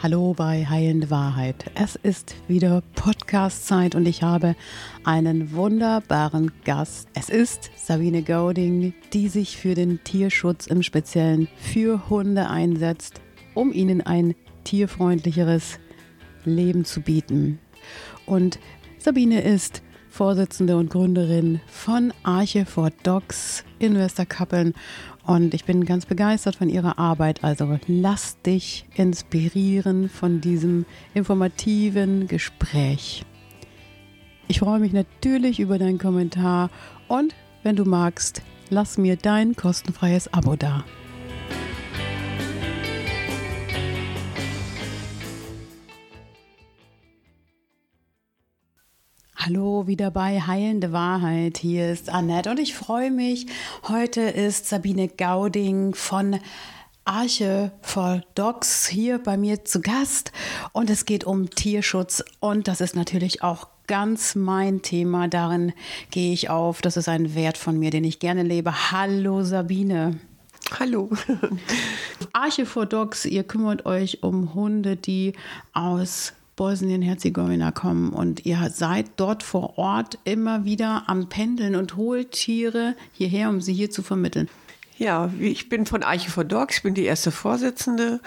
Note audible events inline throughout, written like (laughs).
Hallo bei Heilende Wahrheit. Es ist wieder Podcast-Zeit und ich habe einen wunderbaren Gast. Es ist Sabine Gauding, die sich für den Tierschutz im Speziellen für Hunde einsetzt, um ihnen ein tierfreundlicheres Leben zu bieten. Und Sabine ist Vorsitzende und Gründerin von Arche for Dogs in Westerkappeln und ich bin ganz begeistert von ihrer Arbeit. Also lass dich inspirieren von diesem informativen Gespräch. Ich freue mich natürlich über deinen Kommentar und wenn du magst, lass mir dein kostenfreies Abo da. Hallo, wieder bei Heilende Wahrheit. Hier ist Annette und ich freue mich. Heute ist Sabine Gauding von Arche for Dogs hier bei mir zu Gast und es geht um Tierschutz und das ist natürlich auch ganz mein Thema. Darin gehe ich auf. Das ist ein Wert von mir, den ich gerne lebe. Hallo Sabine. Hallo. (laughs) Arche for Dogs, ihr kümmert euch um Hunde, die aus Bosnien-Herzegowina kommen und ihr seid dort vor Ort immer wieder am Pendeln und holt Tiere hierher, um sie hier zu vermitteln. Ja, ich bin von Arche for Dogs, ich bin die erste Vorsitzende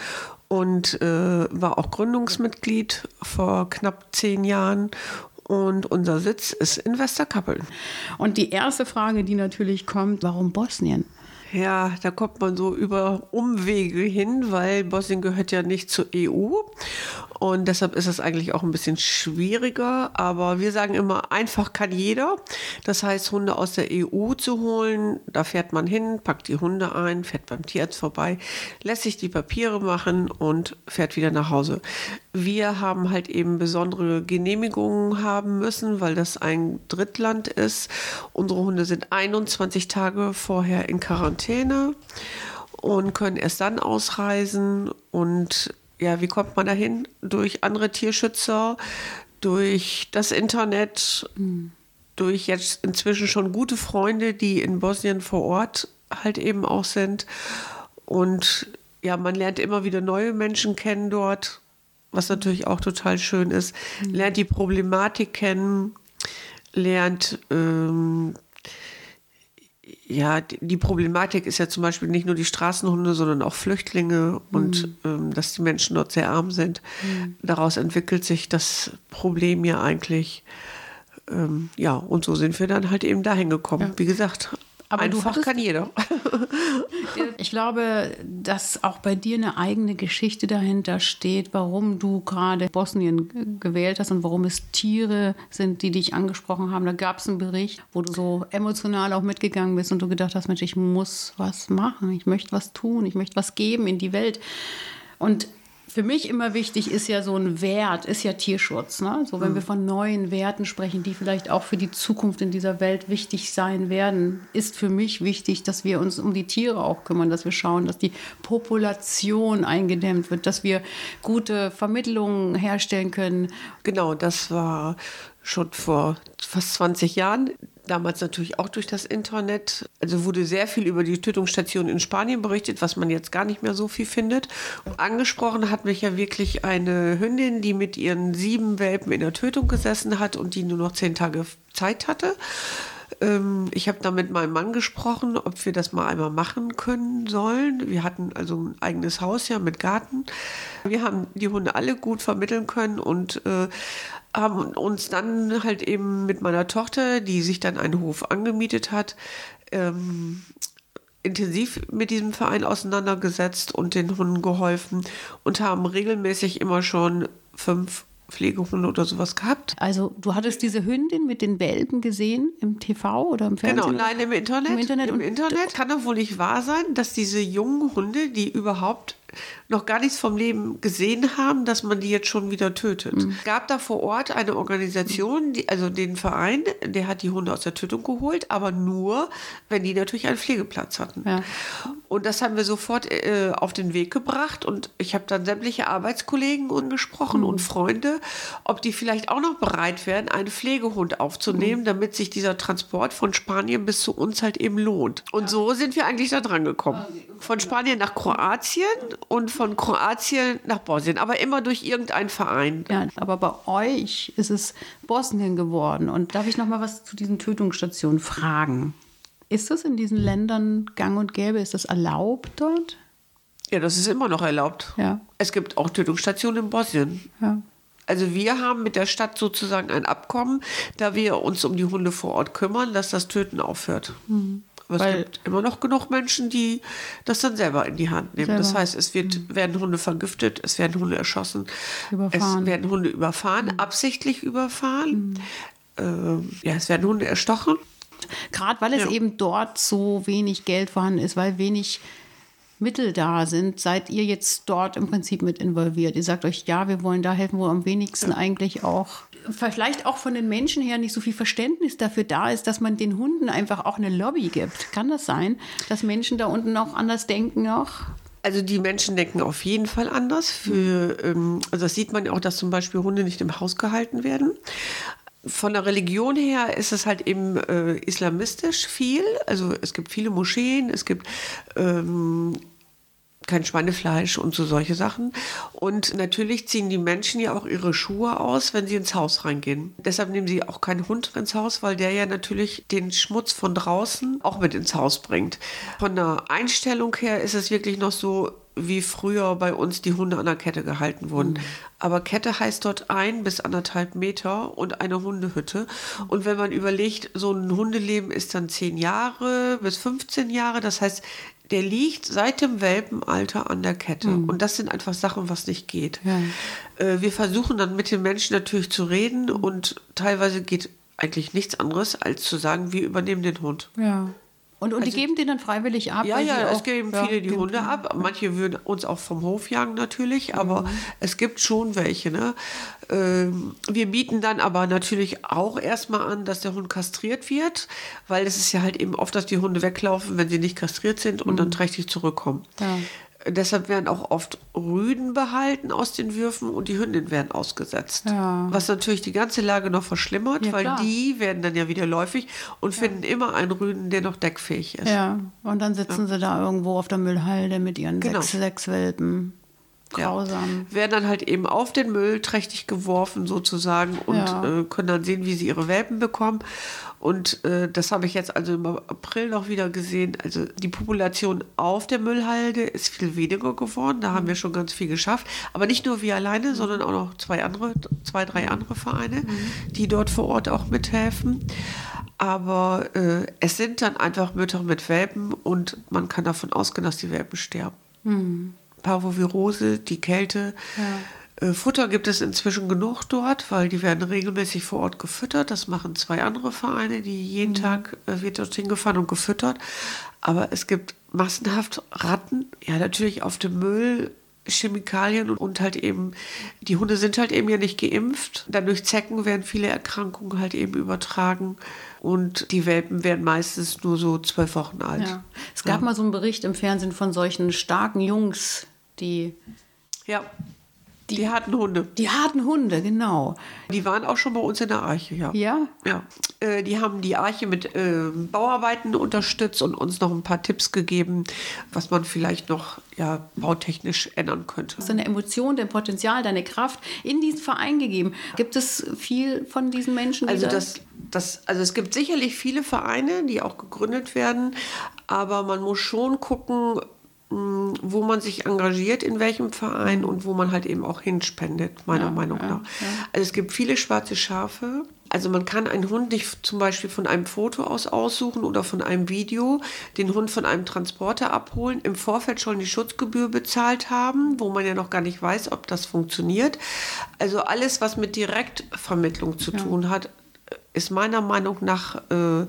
und äh, war auch Gründungsmitglied vor knapp zehn Jahren und unser Sitz ist in Westerkappeln. Und die erste Frage, die natürlich kommt, warum Bosnien? Ja, da kommt man so über Umwege hin, weil Bosnien gehört ja nicht zur EU. Und deshalb ist es eigentlich auch ein bisschen schwieriger. Aber wir sagen immer, einfach kann jeder. Das heißt, Hunde aus der EU zu holen, da fährt man hin, packt die Hunde ein, fährt beim Tierarzt vorbei, lässt sich die Papiere machen und fährt wieder nach Hause. Wir haben halt eben besondere Genehmigungen haben müssen, weil das ein Drittland ist. Unsere Hunde sind 21 Tage vorher in Quarantäne und können erst dann ausreisen und ja, wie kommt man dahin? Durch andere Tierschützer, durch das Internet, mhm. durch jetzt inzwischen schon gute Freunde, die in Bosnien vor Ort halt eben auch sind. Und ja, man lernt immer wieder neue Menschen kennen dort, was natürlich auch total schön ist. Mhm. Lernt die Problematik kennen, lernt ähm, ja, die Problematik ist ja zum Beispiel nicht nur die Straßenhunde, sondern auch Flüchtlinge mhm. und ähm, dass die Menschen dort sehr arm sind. Mhm. Daraus entwickelt sich das Problem ja eigentlich. Ähm, ja, und so sind wir dann halt eben dahin gekommen. Ja. Wie gesagt, aber du hattest, kann jeder. (laughs) ich glaube, dass auch bei dir eine eigene Geschichte dahinter steht, warum du gerade Bosnien gewählt hast und warum es Tiere sind, die dich angesprochen haben. Da gab es einen Bericht, wo du so emotional auch mitgegangen bist und du gedacht hast, Mensch, ich muss was machen, ich möchte was tun, ich möchte was geben in die Welt. Und für mich immer wichtig ist ja so ein Wert, ist ja Tierschutz. Ne? So, wenn mhm. wir von neuen Werten sprechen, die vielleicht auch für die Zukunft in dieser Welt wichtig sein werden, ist für mich wichtig, dass wir uns um die Tiere auch kümmern, dass wir schauen, dass die Population eingedämmt wird, dass wir gute Vermittlungen herstellen können. Genau, das war schon vor fast 20 Jahren damals natürlich auch durch das Internet. Also wurde sehr viel über die Tötungsstation in Spanien berichtet, was man jetzt gar nicht mehr so viel findet. Angesprochen hat mich ja wirklich eine Hündin, die mit ihren sieben Welpen in der Tötung gesessen hat und die nur noch zehn Tage Zeit hatte. Ähm, ich habe da mit meinem Mann gesprochen, ob wir das mal einmal machen können sollen. Wir hatten also ein eigenes Haus ja mit Garten. Wir haben die Hunde alle gut vermitteln können und äh, haben uns dann halt eben mit meiner Tochter, die sich dann einen Hof angemietet hat, ähm, intensiv mit diesem Verein auseinandergesetzt und den Hunden geholfen und haben regelmäßig immer schon fünf Pflegehunde oder sowas gehabt. Also du hattest diese Hündin mit den Welpen gesehen im TV oder im Fernsehen? Genau, nein, im Internet. Im Internet, Im Internet kann doch wohl nicht wahr sein, dass diese jungen Hunde, die überhaupt noch gar nichts vom Leben gesehen haben, dass man die jetzt schon wieder tötet. Mhm. Es gab da vor Ort eine Organisation, die, also den Verein, der hat die Hunde aus der Tötung geholt, aber nur, wenn die natürlich einen Pflegeplatz hatten. Ja. Und das haben wir sofort äh, auf den Weg gebracht und ich habe dann sämtliche Arbeitskollegen angesprochen mhm. und Freunde, ob die vielleicht auch noch bereit wären, einen Pflegehund aufzunehmen, mhm. damit sich dieser Transport von Spanien bis zu uns halt eben lohnt. Und ja. so sind wir eigentlich da dran gekommen. Von Spanien nach Kroatien und von Kroatien nach Bosnien, aber immer durch irgendeinen Verein. Ja, aber bei euch ist es Bosnien geworden. Und darf ich noch mal was zu diesen Tötungsstationen fragen? Ist das in diesen Ländern gang und gäbe? Ist das erlaubt dort? Ja, das ist immer noch erlaubt. Ja. Es gibt auch Tötungsstationen in Bosnien. Ja. Also wir haben mit der Stadt sozusagen ein Abkommen, da wir uns um die Hunde vor Ort kümmern, dass das Töten aufhört. Mhm. Aber es Weil- gibt immer noch genug Menschen, die das dann selber in die Hand nehmen. Das Selber. Mhm. heißt, es wird, werden Hunde vergiftet, es werden Hunde erschossen, Überfahren. Mhm. es werden Hunde überfahren, absichtlich überfahren. Ähm, ja, es werden Hunde erstochen. Gerade weil es Ja. eben dort so wenig Geld vorhanden ist, weil wenig Mittel da sind, seid ihr jetzt dort im Prinzip mit involviert. Ihr sagt euch, ja, wir wollen da helfen, wo am wenigsten eigentlich auch, vielleicht auch von den Menschen her nicht so viel Verständnis dafür da ist, dass man den Hunden einfach auch eine Lobby gibt. Kann das sein, dass Menschen da unten auch anders denken noch? Also die Menschen denken auf jeden Fall anders. Für, ähm, also das sieht man ja auch, dass zum Beispiel Hunde nicht im Haus gehalten werden. Von der Religion her ist es halt eben äh, islamistisch viel. Also es gibt viele Moscheen, es gibt ähm, kein Schweinefleisch und so solche Sachen. Und natürlich ziehen die Menschen ja auch ihre Schuhe aus, wenn sie ins Haus reingehen. Deshalb nehmen sie auch keinen Hund ins Haus, weil der ja natürlich den Schmutz von draußen auch mit ins Haus bringt. Von der Einstellung her ist es wirklich noch so, wie früher bei uns die Hunde an der Kette gehalten wurden. Aber Kette heißt dort ein bis anderthalb Meter und eine Hundehütte. Und wenn man überlegt, so ein Hundeleben ist dann zehn Jahre bis 15 Jahre. Das heißt, der liegt seit dem Welpenalter an der Kette. Und das sind einfach Sachen, was nicht geht. Äh, wir versuchen dann mit den Menschen natürlich zu reden und teilweise geht eigentlich nichts anderes, als zu sagen, wir übernehmen den Hund. Ja. Und, und die Also- geben den dann freiwillig ab? Ja, ja, auch, es geben ja, viele die Hunde ab. Manche würden uns auch vom Hof jagen natürlich, aber es gibt schon welche. Ne? Ähm, wir bieten dann aber natürlich auch erstmal an, dass der Hund kastriert wird, weil es ist ja halt eben oft, dass die Hunde weglaufen, wenn sie nicht kastriert sind und dann trächtig zurückkommen. Ja. Deshalb werden auch oft Rüden behalten aus den Würfen und die Hündinnen werden ausgesetzt. Ja. Was natürlich die ganze Lage noch verschlimmert, Ja, weil klar. die werden dann ja wieder läufig und finden immer einen Rüden, der noch deckfähig ist. Ja, und dann sitzen sie da irgendwo auf der Müllhalde mit ihren Genau. sechs, sechs Welpen. Grausam. Ja. Werden dann halt eben auf den Müll trächtig geworfen sozusagen und Ja. äh, können dann sehen, wie sie ihre Welpen bekommen. Und äh, das habe ich jetzt also im April noch wieder gesehen. Also die Population auf der Müllhalde ist viel weniger geworden. Da haben wir schon ganz viel geschafft. Aber nicht nur wir alleine, sondern auch noch zwei andere, zwei, drei andere Vereine, die dort vor Ort auch mithelfen. Aber äh, es sind dann einfach Mütter mit Welpen und man kann davon ausgehen, dass die Welpen sterben. Parvovirose, die Kälte. Äh, Futter gibt es inzwischen genug dort, weil die werden regelmäßig vor Ort gefüttert. Das machen zwei andere Vereine, die jeden Tag äh, wird dort hingefahren und gefüttert. Aber es gibt massenhaft Ratten, ja natürlich auf dem Müll, Chemikalien und, halt eben, die Hunde sind halt eben ja nicht geimpft. Dann durch Zecken werden viele Erkrankungen halt eben übertragen. Und die Welpen werden meistens nur so zwölf Wochen alt. Ja. Es gab mal so einen Bericht im Fernsehen von solchen starken Jungs, die, Ja, die, harten Hunde. die harten Hunde, genau. Die waren auch schon bei uns in der Arche, ja. Ja? Ja, äh, die haben die Arche mit äh, Bauarbeiten unterstützt und uns noch ein paar Tipps gegeben, was man vielleicht noch ja, bautechnisch ändern könnte. Du hast deine Emotion, dein Potenzial, deine Kraft in diesen Verein gegeben. Gibt es viel von diesen Menschen? die Also, da- das, das, also es gibt sicherlich viele Vereine, die auch gegründet werden, aber man muss schon gucken, wo man sich engagiert, in welchem Verein und wo man halt eben auch hinspendet, meiner Ja, Meinung ja, nach. Also es gibt viele schwarze Schafe. Also man kann einen Hund nicht zum Beispiel von einem Foto aus aussuchen oder von einem Video, den Hund von einem Transporter abholen, im Vorfeld schon die Schutzgebühr bezahlt haben, wo man ja noch gar nicht weiß, ob das funktioniert. Also alles, was mit Direktvermittlung zu tun hat, ist meiner Meinung nach äh,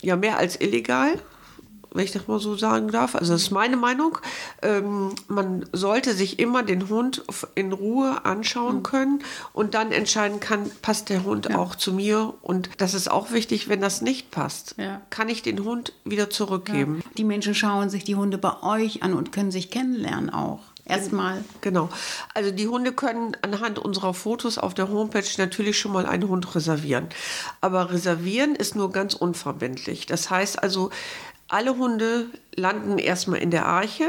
ja mehr als illegal, wenn ich das mal so sagen darf. Also das ist meine Meinung. Ähm, man sollte sich immer den Hund in Ruhe anschauen Mhm. können und dann entscheiden kann, passt der Hund auch zu mir. Und das ist auch wichtig, wenn das nicht passt, Ja. kann ich den Hund wieder zurückgeben. Die Menschen schauen sich die Hunde bei euch an und können sich kennenlernen auch. Erstmal. Genau. Also die Hunde können anhand unserer Fotos auf der Homepage natürlich schon mal einen Hund reservieren. Aber reservieren ist nur ganz unverbindlich. Das heißt also, alle Hunde landen erstmal in der Arche.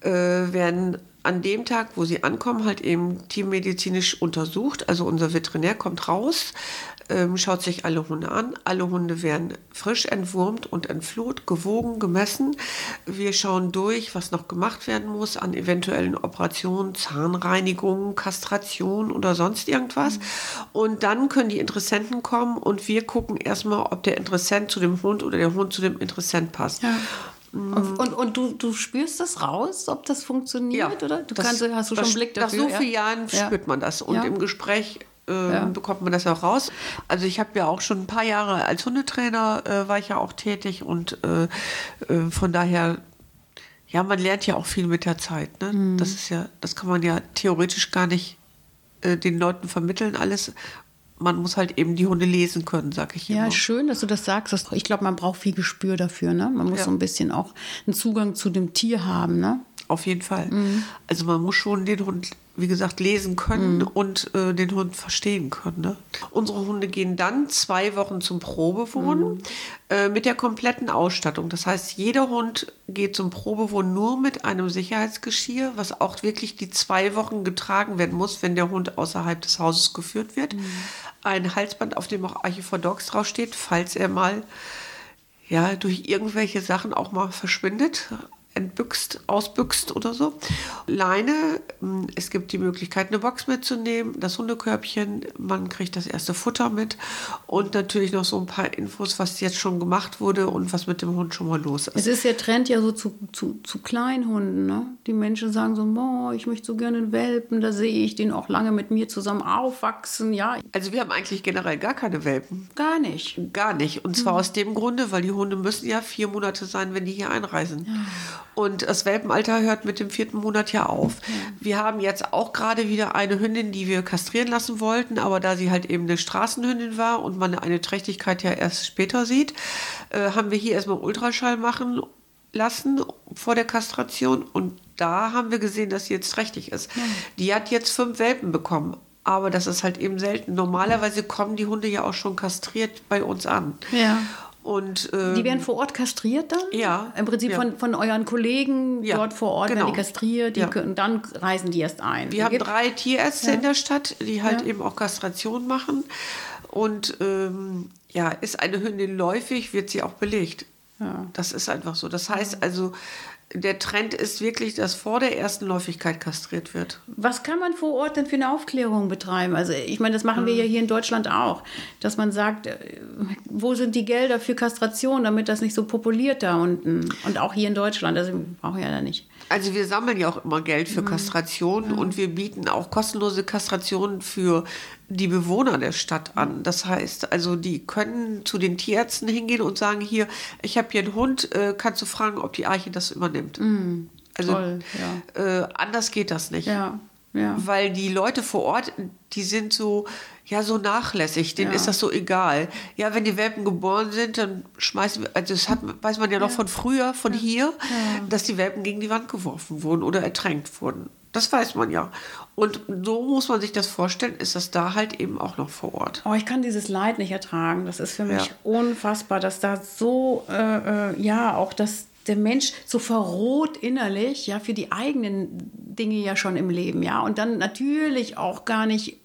äh, werden an dem Tag, wo sie ankommen, halt eben teammedizinisch untersucht. Also unser Veterinär kommt raus, ähm, schaut sich alle Hunde an. Alle Hunde werden frisch entwurmt und entfloht, gewogen, gemessen. Wir schauen durch, was noch gemacht werden muss an eventuellen Operationen, Zahnreinigungen, Kastration oder sonst irgendwas. Und dann können die Interessenten kommen und wir gucken erstmal, ob der Interessent zu dem Hund oder der Hund zu dem Interessent passt. Ja. Und, und, und, du, du spürst das raus, ob das funktioniert, ja, oder? Du das, kannst, hast du schon einen Blick dafür? Nach so vielen Jahren ja. spürt man das. Und ja. im Gespräch äh, bekommt man das auch raus. Also ich habe ja auch schon ein paar Jahre als Hundetrainer äh, war ich ja auch tätig und äh, äh von daher ja, man lernt ja auch viel mit der Zeit. Ne? Mhm. Das ist ja, das kann man ja theoretisch gar nicht äh, den Leuten vermitteln alles man muss halt eben die Hunde lesen können, sag ich ja, immer. Ja, schön, dass du das sagst. Ich glaube, man braucht viel Gespür dafür. Ne? Man muss ja. so ein bisschen auch einen Zugang zu dem Tier haben. Ne? Auf jeden Fall. Mhm. Also man muss schon den Hund wie gesagt, lesen können mhm. und äh, den Hund verstehen können. Ne? Unsere Hunde gehen dann zwei Wochen zum Probewohnen mhm. äh, mit der kompletten Ausstattung. Das heißt, jeder Hund geht zum Probewohnen nur mit einem Sicherheitsgeschirr, was auch wirklich die zwei Wochen getragen werden muss, wenn der Hund außerhalb des Hauses geführt wird. Mhm. Ein Halsband, auf dem auch Archivodox draufsteht, falls er mal ja, durch irgendwelche Sachen auch mal verschwindet entbüchst, ausbüchst oder so. Leine, hm, es gibt die Möglichkeit, eine Box mitzunehmen, das Hundekörbchen, man kriegt das erste Futter mit und natürlich noch so ein paar Infos, was jetzt schon gemacht wurde und was mit dem Hund schon mal los ist. Es ist der Trend ja so zu, zu, zu Kleinhunden. Ne? Die Menschen sagen so, oh, ich möchte so gerne einen Welpen, da sehe ich den auch lange mit mir zusammen aufwachsen. Ja. Also wir haben eigentlich generell gar keine Welpen. Gar nicht. Gar nicht. Und zwar mhm. aus dem Grunde, weil die Hunde müssen ja vier Monate sein, wenn die hier einreisen. Ja. Und das Welpenalter hört mit dem vierten Monat ja auf. Wir haben jetzt auch gerade wieder eine Hündin, die wir kastrieren lassen wollten, aber da sie halt eben eine Straßenhündin war und man eine Trächtigkeit ja erst später sieht, äh, haben wir hier erstmal Ultraschall machen lassen vor der Kastration und da haben wir gesehen, dass sie jetzt trächtig ist. Ja. Die hat jetzt fünf Welpen bekommen. Aber das ist halt eben selten. Normalerweise kommen die Hunde ja auch schon kastriert bei uns an. Ja. Und, ähm, die werden vor Ort kastriert dann? Ja. Im Prinzip ja. Von, von euren Kollegen ja, dort vor Ort genau. werden die kastriert, die ja. können, dann reisen die erst ein. Wir haben drei Tierärzte in der Stadt, die halt eben auch Kastration machen. Und ähm, ja, ist eine Hündin läufig, wird sie auch belegt. Ja. Das ist einfach so. Das heißt also, der Trend ist wirklich, dass vor der ersten Läufigkeit kastriert wird. Was kann man vor Ort denn für eine Aufklärung betreiben? Also ich meine, das machen wir ja mhm. hier in Deutschland auch, dass man sagt, äh, wo sind die Gelder für Kastration, damit das nicht so populiert da unten und auch hier in Deutschland. Also brauchen wir ja da nicht. Also wir sammeln ja auch immer Geld für mhm. Kastration mhm. und wir bieten auch kostenlose Kastrationen für die Bewohner der Stadt an. Das heißt, also die können zu den Tierärzten hingehen und sagen, hier, ich habe hier einen Hund, äh, kannst du fragen, ob die Arche das übernimmt. Mhm. Also Toll, ja. äh, anders geht das nicht. Ja. Ja. Weil die Leute vor Ort, die sind so, ja, so nachlässig, denen ja. ist das so egal. Ja, wenn die Welpen geboren sind, dann schmeißen wir, also das hat, weiß man ja noch ja. von früher, von hier, dass die Welpen gegen die Wand geworfen wurden oder ertränkt wurden. Das weiß man ja. Und so muss man sich das vorstellen, ist das da halt eben auch noch vor Ort. Oh, ich kann dieses Leid nicht ertragen. Das ist für mich ja. unfassbar, dass da so, äh, äh, ja, auch das, der Mensch so verroht innerlich, ja, für die eigenen Dinge ja schon im Leben, ja, und dann natürlich auch gar nicht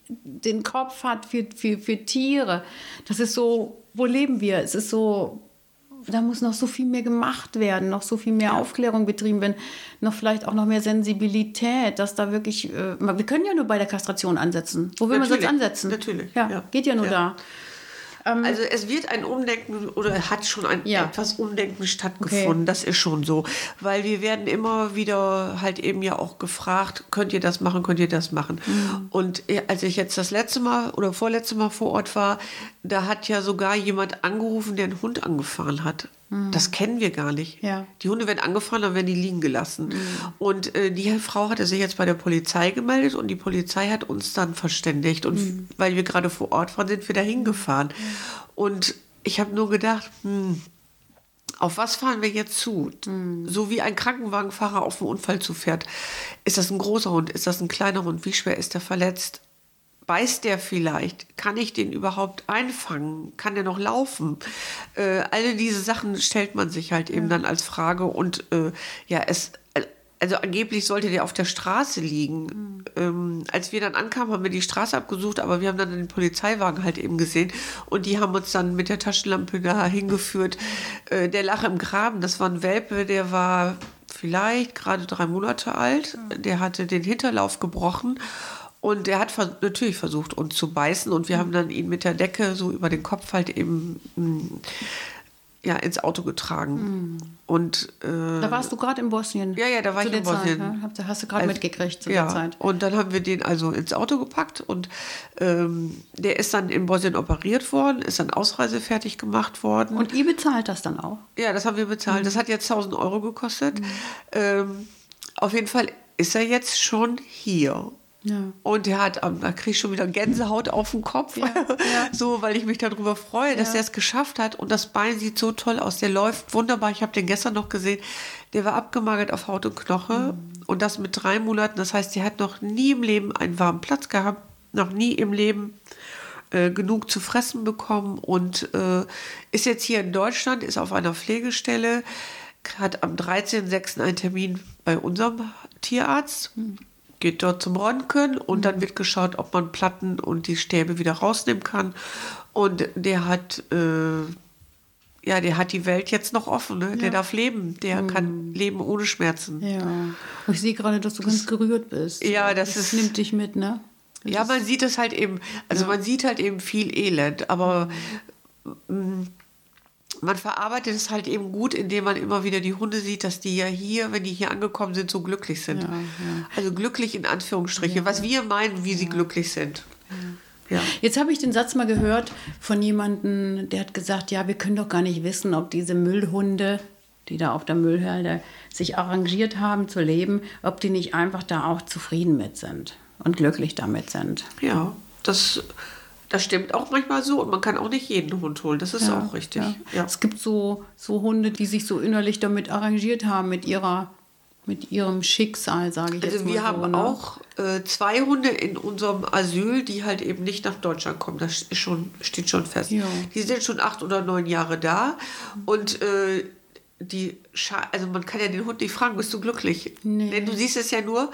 den Kopf hat für, für, für Tiere. Das ist so, wo leben wir? Es ist so, da muss noch so viel mehr gemacht werden, noch so viel mehr ja. Aufklärung betrieben werden, noch vielleicht auch noch mehr Sensibilität, dass da wirklich, äh, wir können ja nur bei der Kastration ansetzen. Wo will Natürlich. man sonst ansetzen? Natürlich. Ja, ja. geht ja nur ja. da. Ähm, also es wird ein Umdenken oder hat schon ein ja. etwas Umdenken stattgefunden. Okay. Das ist schon so. Weil wir werden immer wieder halt eben ja auch gefragt, könnt ihr das machen, könnt ihr das machen. Mhm. Und als ich jetzt das letzte Mal oder vorletzte Mal vor Ort war, da hat ja sogar jemand angerufen, der einen Hund angefahren hat. Mhm. Das kennen wir gar nicht. Ja. Die Hunde werden angefahren, dann werden die liegen gelassen. Mhm. Und äh, die Frau hatte sich jetzt bei der Polizei gemeldet und die Polizei hat uns dann verständigt. Und mhm. weil wir gerade vor Ort waren, sind wir da hingefahren. Und ich habe nur gedacht, hm, auf was fahren wir jetzt zu? Mhm. So wie ein Krankenwagenfahrer auf einen Unfall zufährt. Ist das ein großer Hund? Ist das ein kleiner Hund? Wie schwer ist der verletzt? Beißt der vielleicht? Kann ich den überhaupt einfangen? Kann der noch laufen? Äh, alle diese Sachen stellt man sich halt eben ja. dann als Frage und äh, ja, es, also angeblich sollte der auf der Straße liegen. Mhm. Ähm, als wir dann ankamen, haben wir die Straße abgesucht, aber wir haben dann den Polizeiwagen halt eben gesehen und die haben uns dann mit der Taschenlampe da hingeführt. Äh, der lag im Graben, das war ein Welpe, der war vielleicht gerade drei Monate alt. Mhm. Der hatte den Hinterlauf gebrochen und der hat natürlich versucht, uns zu beißen und wir haben dann ihn mit der Decke so über den Kopf halt eben mm, ja, ins Auto getragen. Mhm. Und, äh, da warst du gerade in Bosnien. Ja, ja, da war ich in Bosnien. Zeit, ne? Hast du gerade also, mitgekriegt zu ja, der Zeit. Und dann haben wir den also ins Auto gepackt und ähm, der ist dann in Bosnien operiert worden, ist dann ausreisefertig gemacht worden. Und ihr bezahlt das dann auch? Ja, das haben wir bezahlt. Mhm. Das hat jetzt 1000 Euro gekostet. Mhm. Ähm, auf jeden Fall ist er jetzt schon hier. Ja. Und der hat, da kriege ich schon wieder Gänsehaut auf den Kopf, ja, (laughs) ja. so, weil ich mich darüber freue, dass er es geschafft hat. Und das Bein sieht so toll aus. Der läuft wunderbar. Ich habe den gestern noch gesehen. Der war abgemagert auf Haut und Knoche. Mhm. Und das mit drei Monaten. Das heißt, der hat noch nie im Leben einen warmen Platz gehabt. Noch nie im Leben äh, genug zu fressen bekommen. Und äh, ist jetzt hier in Deutschland, ist auf einer Pflegestelle, hat am 13.06. einen Termin bei unserem Tierarzt. Mhm geht dort zum Röntgen und mhm. dann wird geschaut, ob man Platten und die Stäbe wieder rausnehmen kann. Und der hat, äh, ja, der hat die Welt jetzt noch offen. Ne? Ja. Der darf leben. Der mhm. kann leben ohne Schmerzen. Ja. Ich sehe gerade, dass du das, ganz gerührt bist. Ja, das, das ist, nimmt dich mit, ne? Das ja, man sieht es halt eben. Also ja. man sieht halt eben viel Elend, aber mhm man verarbeitet es halt eben gut, indem man immer wieder die Hunde sieht, dass die ja hier, wenn die hier angekommen sind, so glücklich sind. Ja, ja. Also glücklich in Anführungsstriche, ja. was wir meinen, wie sie glücklich sind. Ja. Jetzt habe ich den Satz mal gehört von jemandem, der hat gesagt, ja, wir können doch gar nicht wissen, ob diese Müllhunde, die da auf der Müllhalde sich arrangiert haben zu leben, ob die nicht einfach da auch zufrieden mit sind und glücklich damit sind. Ja, das das stimmt auch manchmal so und man kann auch nicht jeden Hund holen. Das ist ja, auch richtig. Ja. Ja. Es gibt so, so Hunde, die sich so innerlich damit arrangiert haben, mit ihrer mit ihrem Schicksal, sage ich also jetzt mal wir so, haben ne? auch äh, zwei Hunde in unserem Asyl, die halt eben nicht nach Deutschland kommen. Das schon, steht schon fest. Die sind schon acht oder neun Jahre da und äh, die Scha also man kann ja den Hund nicht fragen, bist du glücklich? Nee. Denn du siehst es ja nur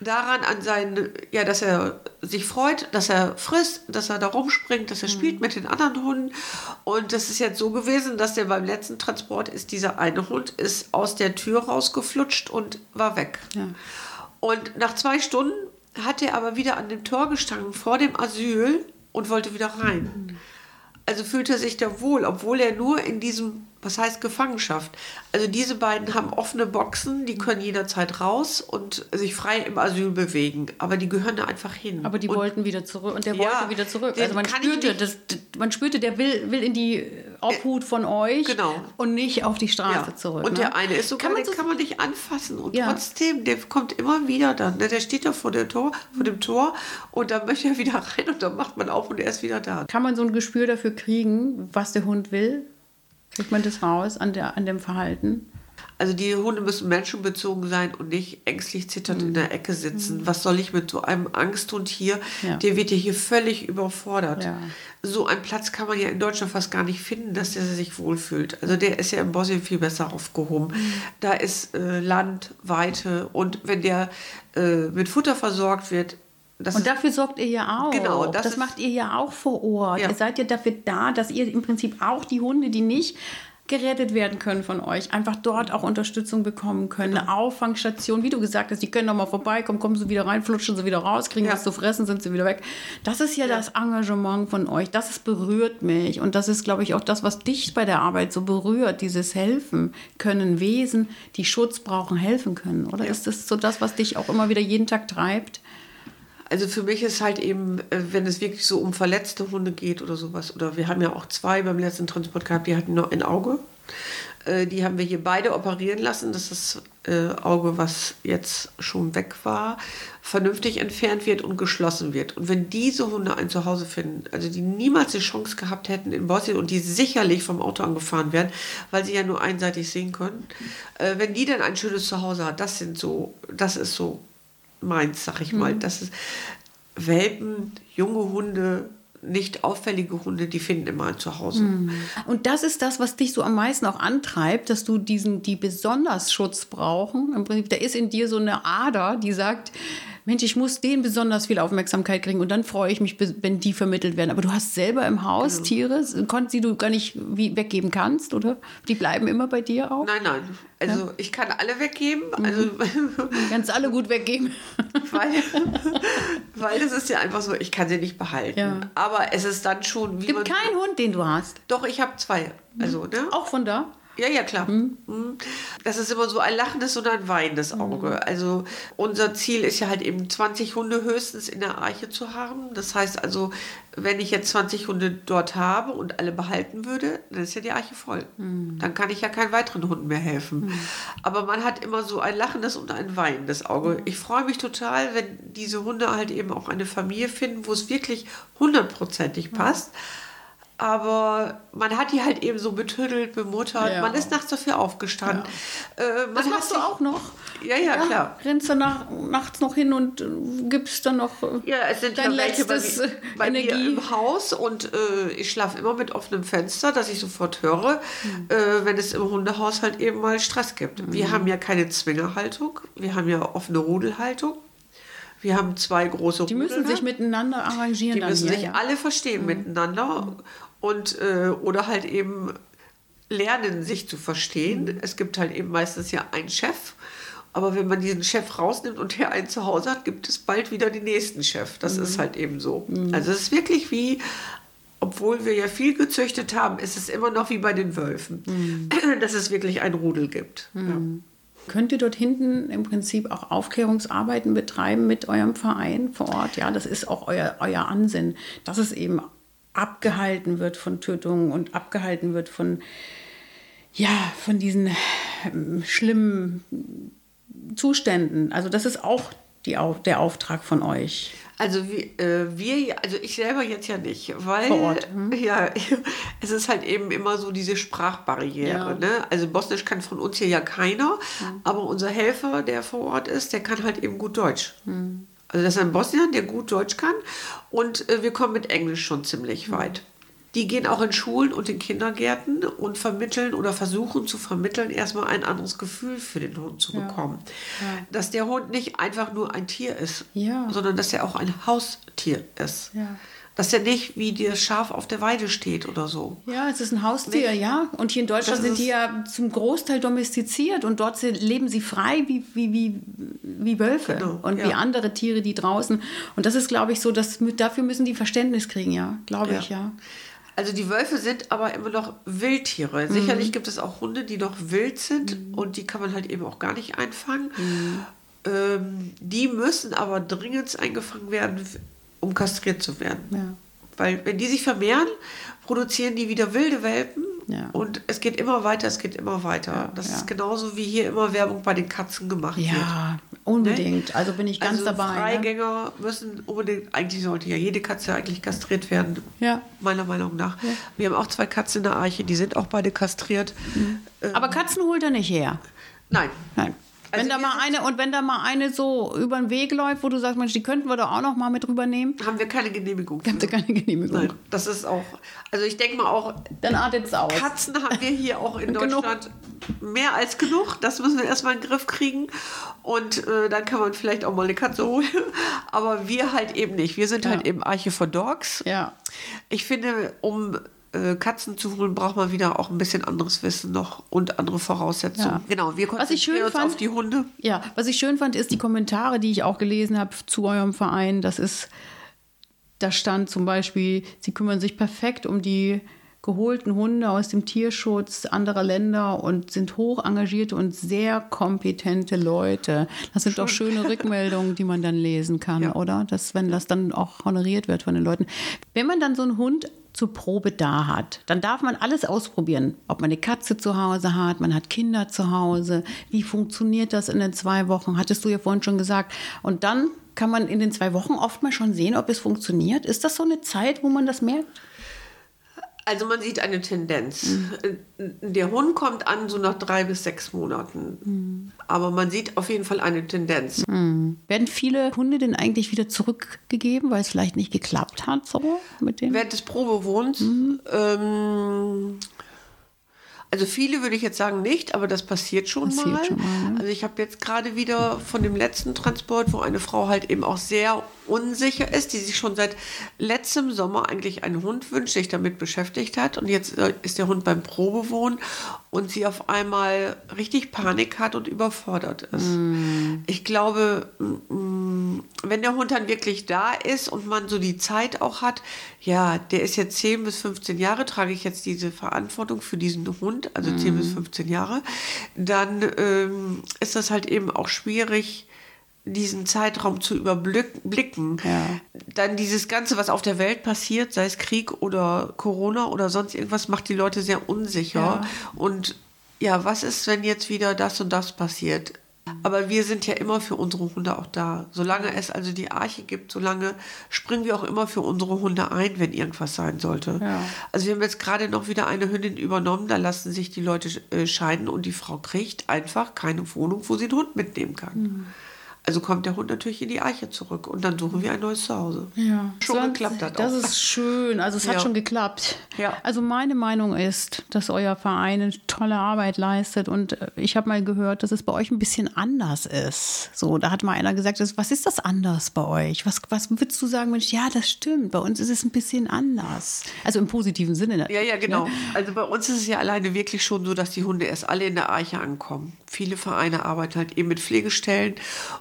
daran an seinen, ja, dass er sich freut, dass er frisst, dass er da rumspringt, dass er mhm. spielt mit den anderen Hunden. Und das ist jetzt so gewesen, dass der beim letzten Transport ist, dieser eine Hund ist aus der Tür rausgeflutscht und war weg. Ja. Und nach zwei Stunden hat er aber wieder an dem Tor gestanden vor dem Asyl und wollte wieder rein. Mhm. Also fühlte er sich da wohl, obwohl er nur in diesem was heißt Gefangenschaft? Also diese beiden haben offene Boxen, die können jederzeit raus und sich frei im Asyl bewegen. Aber die gehören da einfach hin. Aber die und, wollten wieder zurück und der ja, wollte wieder zurück. Also man spürte, das, man spürte, der will, will in die Obhut von euch genau. und nicht auf die Straße ja. zurück. Und ne? der eine ist sogar, kann man, den kann man nicht anfassen. Und ja. trotzdem, der kommt immer wieder dann. Ne? Der steht da vor, der Tor, vor dem Tor und dann möchte er wieder rein und dann macht man auf und er ist wieder da. Kann man so ein Gespür dafür kriegen, was der Hund will? Kriegt man das raus an, der, an dem Verhalten? Also die Hunde müssen menschenbezogen sein und nicht ängstlich zitternd mhm. in der Ecke sitzen. Mhm. Was soll ich mit so einem Angsthund hier? Ja. Der wird ja hier völlig überfordert. Ja. So einen Platz kann man ja in Deutschland fast gar nicht finden, dass der sich wohlfühlt. Also der ist ja in Bosnien viel besser aufgehoben. Mhm. Da ist äh, Land, Weite und wenn der äh, mit Futter versorgt wird, das und dafür sorgt ihr ja auch. Genau, das, das macht ihr ja auch vor Ort. Ja. Ihr seid ja dafür da, dass ihr im Prinzip auch die Hunde, die nicht gerettet werden können von euch, einfach dort auch Unterstützung bekommen können. Eine genau. Auffangstation, wie du gesagt hast, die können doch mal vorbeikommen, kommen sie wieder rein, flutschen sie wieder raus, kriegen ja. was zu fressen, sind sie wieder weg. Das ist ja, ja, das Engagement von euch, das ist, berührt mich und das ist, glaube ich, auch das, was dich bei der Arbeit so berührt, dieses Helfen können Wesen, die Schutz brauchen, helfen können. Oder ja. ist das so das, was dich auch immer wieder jeden Tag treibt? Also für mich ist halt eben, äh, wenn es wirklich so um verletzte Hunde geht oder sowas, oder wir haben ja auch zwei beim letzten Transport gehabt, die hatten nur ein Auge. Äh, die haben wir hier beide operieren lassen, dass das äh, Auge, was jetzt schon weg war, vernünftig entfernt wird und geschlossen wird. Und wenn diese Hunde ein Zuhause finden, also die niemals die Chance gehabt hätten in Bosnien und die sicherlich vom Auto angefahren werden, weil sie ja nur einseitig sehen können, wenn die dann ein schönes Zuhause hat, das sind so, das ist so meins, sag ich mal. Mhm. Das ist Welpen, junge Hunde, nicht auffällige Hunde, die finden immer ein Zuhause. Mhm. Und das ist das, was dich so am meisten auch antreibt, dass du diesen, die besonders Schutz brauchen. Im Prinzip, da ist in dir so eine Ader, die sagt, Mensch, ich muss denen besonders viel Aufmerksamkeit kriegen und dann freue ich mich, wenn die vermittelt werden. Aber du hast selber im Haus genau. Tiere, die du gar nicht wie weggeben kannst, oder? Die bleiben immer bei dir auch? Nein, nein. Also ja. ich kann alle weggeben. Mhm. Also kannst alle gut weggeben. (laughs) weil, weil es ist ja einfach so, ich kann sie nicht behalten. Ja. Aber es ist dann schon wie Gibt keinen Hund, den du hast. Doch, ich habe zwei. Also, ne? Auch von da? Ja, ja, klar. Mhm. Das ist immer so ein lachendes und ein weinendes Auge. Mhm. Also unser Ziel ist ja halt eben 20 Hunde höchstens in der Arche zu haben. Das heißt also, wenn ich jetzt 20 Hunde dort habe und alle behalten würde, dann ist ja die Arche voll. Mhm. Dann kann ich ja keinen weiteren Hunden mehr helfen. Mhm. Aber man hat immer so ein lachendes und ein weinendes Auge. Mhm. Ich freue mich total, wenn diese Hunde halt eben auch eine Familie finden, wo es wirklich hundertprozentig passt aber man hat die halt eben so betüdelt, bemuttert. Ja. Man ist nachts dafür aufgestanden. Ja. Äh, das machst du auch noch? Ja, ja, ja, klar. Rennst du nach, nachts noch hin und äh, gibst dann noch äh, ja, es sind dein ja letztes bei, bei Energie. mir im Haus und äh, ich schlafe immer mit offenem Fenster, dass ich sofort höre, mhm. äh, wenn es im Hundehaus halt eben mal Stress gibt. Mhm. Wir haben ja keine Zwingerhaltung, wir haben ja offene Rudelhaltung. Wir haben zwei große Die müssen sich miteinander arrangieren. Die müssen hier, sich ja. alle verstehen mhm. miteinander und äh, oder halt eben lernen, sich zu verstehen. Mhm. Es gibt halt eben meistens ja einen Chef. Aber wenn man diesen Chef rausnimmt und der einen zu Hause hat, gibt es bald wieder den nächsten Chef. Das mhm. ist halt eben so. Mhm. Also es ist wirklich wie, obwohl wir ja viel gezüchtet haben, ist es immer noch wie bei den Wölfen, mhm. (clears throat) dass es wirklich ein Rudel gibt. Ja. Könnt ihr dort hinten im Prinzip auch Aufklärungsarbeiten betreiben mit eurem Verein vor Ort? Ja, das ist auch euer, euer Ansinn, dass es eben abgehalten wird von Tötungen und abgehalten wird von, ja, von diesen ähm, schlimmen Zuständen. Also das ist auch die, der Auftrag von euch. Also wir, äh, wir, also ich selber jetzt ja nicht, weil Vor Ort. Hm. ja, (laughs) es ist halt eben immer so diese Sprachbarriere. Ja. Ne? Also Bosnisch kann von uns hier ja keiner, hm. aber unser Helfer, der vor Ort ist, der kann halt eben gut Deutsch. Hm. Also das ist ein Bosnier, der gut Deutsch kann und äh, wir kommen mit Englisch schon ziemlich hm. weit. Die gehen auch in Schulen und in Kindergärten und vermitteln oder versuchen zu vermitteln, erstmal ein anderes Gefühl für den Hund zu bekommen. Ja. Ja. Dass der Hund nicht einfach nur ein Tier ist, ja. sondern dass er auch ein Haustier ist. Dass er nicht wie das Schaf auf der Weide steht oder so. Ja, es ist ein Haustier, nicht? ja. Und hier in Deutschland das sind die ja zum Großteil domestiziert und dort leben sie frei wie, wie, wie, wie Wölfe genau, und wie andere Tiere, die draußen. Und das ist, glaube ich, so, dass dafür müssen die Verständnis kriegen, ja, glaube ich, ja. Also die Wölfe sind aber immer noch Wildtiere. Mhm. Sicherlich gibt es auch Hunde, die noch wild sind mhm. und die kann man halt eben auch gar nicht einfangen. Mhm. Ähm, die müssen aber dringend eingefangen werden, um kastriert zu werden. Ja. Weil wenn die sich vermehren, produzieren die wieder wilde Welpen ja. Und es geht immer weiter, es geht immer weiter. Ja, das ja. ist genauso wie hier immer Werbung bei den Katzen gemacht wird. Ja, unbedingt. Ne? Also bin ich ganz also dabei. Ne? Freigänger ne? müssen unbedingt, eigentlich sollte ja jede Katze eigentlich kastriert werden. Ja. Meiner Meinung nach. Wir haben auch zwei Katzen in der Arche, die sind auch beide kastriert. Mhm. Ähm, Aber Katzen holt er nicht her. Nein. Nein. Also wenn da mal eine und wenn da mal eine so über den Weg läuft, wo du sagst, Mensch, die könnten wir doch auch noch mal mit rübernehmen. Haben wir keine Genehmigung. Habt ihr keine Genehmigung? Nein, das ist auch. Also ich denke mal auch. Dann artet es aus. Katzen haben wir hier auch in (laughs) Deutschland mehr als genug. Das müssen wir erstmal in den Griff kriegen. Und äh, dann kann man vielleicht auch mal eine Katze holen. (laughs) Aber wir halt eben nicht. Wir sind ja. halt eben Arche for Dogs. Ja. Ich finde, um äh, Katzen zu holen, braucht man wieder auch ein bisschen anderes Wissen noch und andere Voraussetzungen. Ja. Genau, wir konzentrieren uns fand, auf die Hunde. Ja, was ich schön fand, ist die Kommentare, die ich auch gelesen habe zu eurem Verein. Das ist, da stand zum Beispiel, sie kümmern sich perfekt um die geholten Hunde aus dem Tierschutz anderer Länder und sind hoch engagierte und sehr kompetente Leute. Das sind Schön. doch schöne Rückmeldungen, die man dann lesen kann, ja. oder? Dass, wenn das dann auch honoriert wird von den Leuten. Wenn man dann so einen Hund zur Probe da hat. Dann darf man alles ausprobieren. Ob man eine Katze zu Hause hat, man hat Kinder zu Hause. Wie funktioniert das in den zwei Wochen? Hattest du ja vorhin schon gesagt. Und dann kann man in den zwei Wochen oft mal schon sehen, ob es funktioniert. Ist das so eine Zeit, wo man das merkt? Also man sieht eine Tendenz. Mhm. Der Hund kommt an so nach drei bis sechs Monaten. Mhm. Aber man sieht auf jeden Fall eine Tendenz. Mhm. Werden viele Hunde denn eigentlich wieder zurückgegeben, weil es vielleicht nicht geklappt hat so mit denen? Während des Probewohns mhm. ähm, also viele würde ich jetzt sagen nicht, aber das passiert schon passiert mal. Schon mal ne? Also ich habe jetzt gerade wieder von dem letzten Transport, wo eine Frau halt eben auch sehr unsicher ist, die sich schon seit letztem Sommer eigentlich einen Hund wünscht, sich damit beschäftigt hat und jetzt äh, ist der Hund beim Probewohnen und sie auf einmal richtig Panik hat und überfordert ist. Mm. Ich glaube, mm, wenn der Hund dann wirklich da ist und man so die Zeit auch hat, ja, der ist jetzt 10 bis 15 Jahre, trage ich jetzt diese Verantwortung für diesen Hund, also mm. 10 bis 15 Jahre, dann ähm, ist das halt eben auch schwierig, diesen Zeitraum zu überblicken. Ja. Dann dieses Ganze, was auf der Welt passiert, sei es Krieg oder Corona oder sonst irgendwas, macht die Leute sehr unsicher. Ja. Und ja, was ist, wenn jetzt wieder das und das passiert? Aber wir sind ja immer für unsere Hunde auch da. Solange es also die Arche gibt, solange springen wir auch immer für unsere Hunde ein, wenn irgendwas sein sollte. Ja. Also wir haben jetzt gerade noch wieder eine Hündin übernommen, da lassen sich die Leute äh, scheiden und die Frau kriegt einfach keine Wohnung, wo sie den Hund mitnehmen kann. Mhm. Also kommt der Hund natürlich in die Eiche zurück und dann suchen wir ein neues Zuhause. Ja. Schon so, geklappt hat Das auch. ist schön. Also es ja. hat schon geklappt. Ja. Also meine Meinung ist, dass euer Verein eine tolle Arbeit leistet und äh, ich habe mal gehört, dass es bei euch ein bisschen anders ist. So, da hat mal einer gesagt, was ist das anders bei euch? Was, was würdest du sagen, Mensch, ja, das stimmt. Bei uns ist es ein bisschen anders. Also im positiven Sinne. Ja, ja, genau. Ne? Also bei uns ist es ja alleine wirklich schon so, dass die Hunde erst alle in der Eiche ankommen. Viele Vereine arbeiten halt eben mit Pflegestellen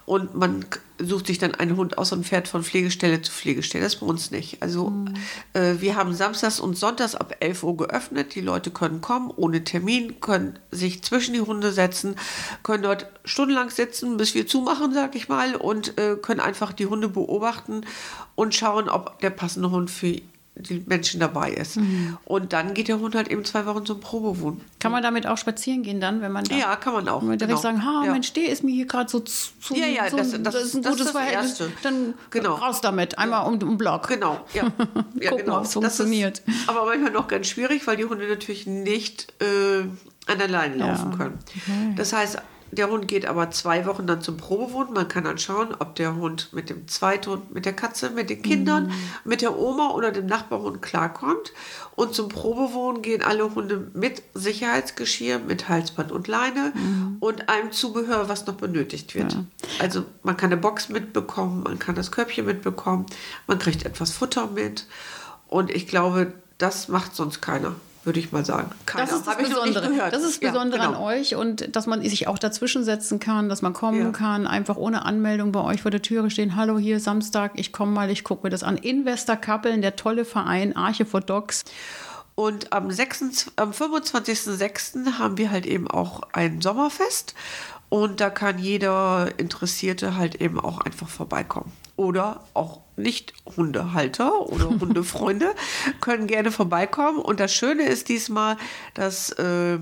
und man sucht sich dann einen Hund aus und fährt von Pflegestelle zu Pflegestelle. Das ist bei uns nicht. Also mhm. äh, wir haben samstags und sonntags ab 11 Uhr geöffnet. Die Leute können kommen ohne Termin, können sich zwischen die Hunde setzen, können dort stundenlang sitzen, bis wir zumachen, sag ich mal, und äh, können einfach die Hunde beobachten und schauen, ob der passende Hund für die Menschen dabei ist. Mhm. Und dann geht der Hund halt eben zwei Wochen zum Probewohnen. Kann man damit auch spazieren gehen dann, wenn man da Ja, kann man auch. Wenn man direkt genau. sagen, ha, ja. Mensch, der ist mir hier gerade so zu Ja, ja, so, das, das, das, ist ein das gutes ist das Verhältnis. Erste. Dann genau. raus damit, einmal ja. um den Block. Genau, ja. (laughs) ja Guck genau. ob es funktioniert. Ist aber manchmal noch ganz schwierig, weil die Hunde natürlich nicht äh, an der Leine laufen können. Okay. Das heißt, der Hund geht aber zwei Wochen dann zum Probewohnen. Man kann dann schauen, ob der Hund mit dem Zweithund, mit der Katze, mit den Kindern, mhm. mit der Oma oder dem Nachbarhund klarkommt. Und zum Probewohnen gehen alle Hunde mit Sicherheitsgeschirr, mit Halsband und Leine mhm. und einem Zubehör, was noch benötigt wird. Ja. Also man kann eine Box mitbekommen, man kann das Körbchen mitbekommen, man kriegt etwas Futter mit. Und ich glaube, das macht sonst keiner würde ich mal sagen. Keiner. Das ist das Besondere. Das ist Besondere ja, genau. an euch und dass man sich auch dazwischen setzen kann, dass man kommen ja. kann, einfach ohne Anmeldung bei euch vor der Türe stehen. Hallo, hier Samstag, ich komme mal, ich gucke mir das an. Investor Kappeln, der tolle Verein Arche for Dogs. Und am, am 25.06. haben wir halt eben auch ein Sommerfest. Und da kann jeder Interessierte halt eben auch einfach vorbeikommen. Oder auch nicht-Hundehalter oder (laughs) Hundefreunde können gerne vorbeikommen. Und das Schöne ist diesmal, dass äh,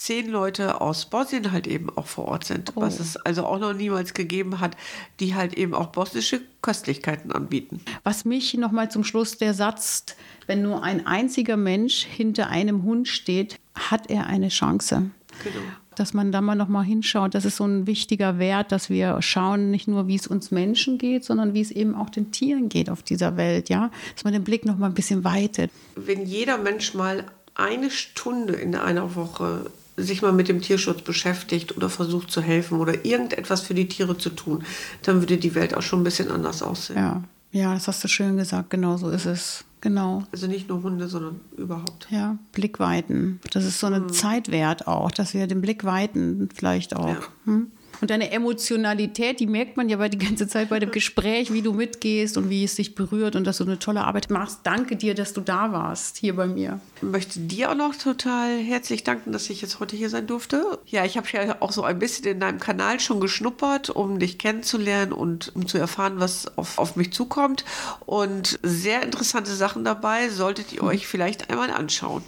zehn Leute aus Bosnien halt eben auch vor Ort sind, oh. was es also auch noch niemals gegeben hat, die halt eben auch bosnische Köstlichkeiten anbieten. Was mich nochmal zum Schluss der Satz, wenn nur ein einziger Mensch hinter einem Hund steht, hat er eine Chance. Genau dass man da mal noch mal hinschaut. Das ist so ein wichtiger Wert, dass wir schauen, nicht nur, wie es uns Menschen geht, sondern wie es eben auch den Tieren geht auf dieser Welt, ja, dass man den Blick noch mal ein bisschen weitet. Wenn jeder Mensch mal eine Stunde in einer Woche sich mal mit dem Tierschutz beschäftigt oder versucht zu helfen oder irgendetwas für die Tiere zu tun, dann würde die Welt auch schon ein bisschen anders aussehen. Ja, ja, das hast du schön gesagt. Genau so ist es. Genau. Also nicht nur Hunde, sondern überhaupt. Ja, Blickweiten. Das ist so ein mhm. Zeitwert auch, dass wir den Blick weiten vielleicht auch. Ja. Hm? Und deine Emotionalität, die merkt man ja bei die ganze Zeit bei dem Gespräch, wie du mitgehst und wie es dich berührt und dass du eine tolle Arbeit machst. Danke dir, dass du da warst hier bei mir. Ich möchte dir auch noch total herzlich danken, dass ich jetzt heute hier sein durfte. Ja, ich habe ja auch so ein bisschen in deinem Kanal schon geschnuppert, um dich kennenzulernen und um zu erfahren, was auf, auf mich zukommt. Und sehr interessante Sachen dabei, solltet ihr euch vielleicht einmal anschauen.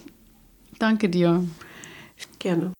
Danke dir. Gerne.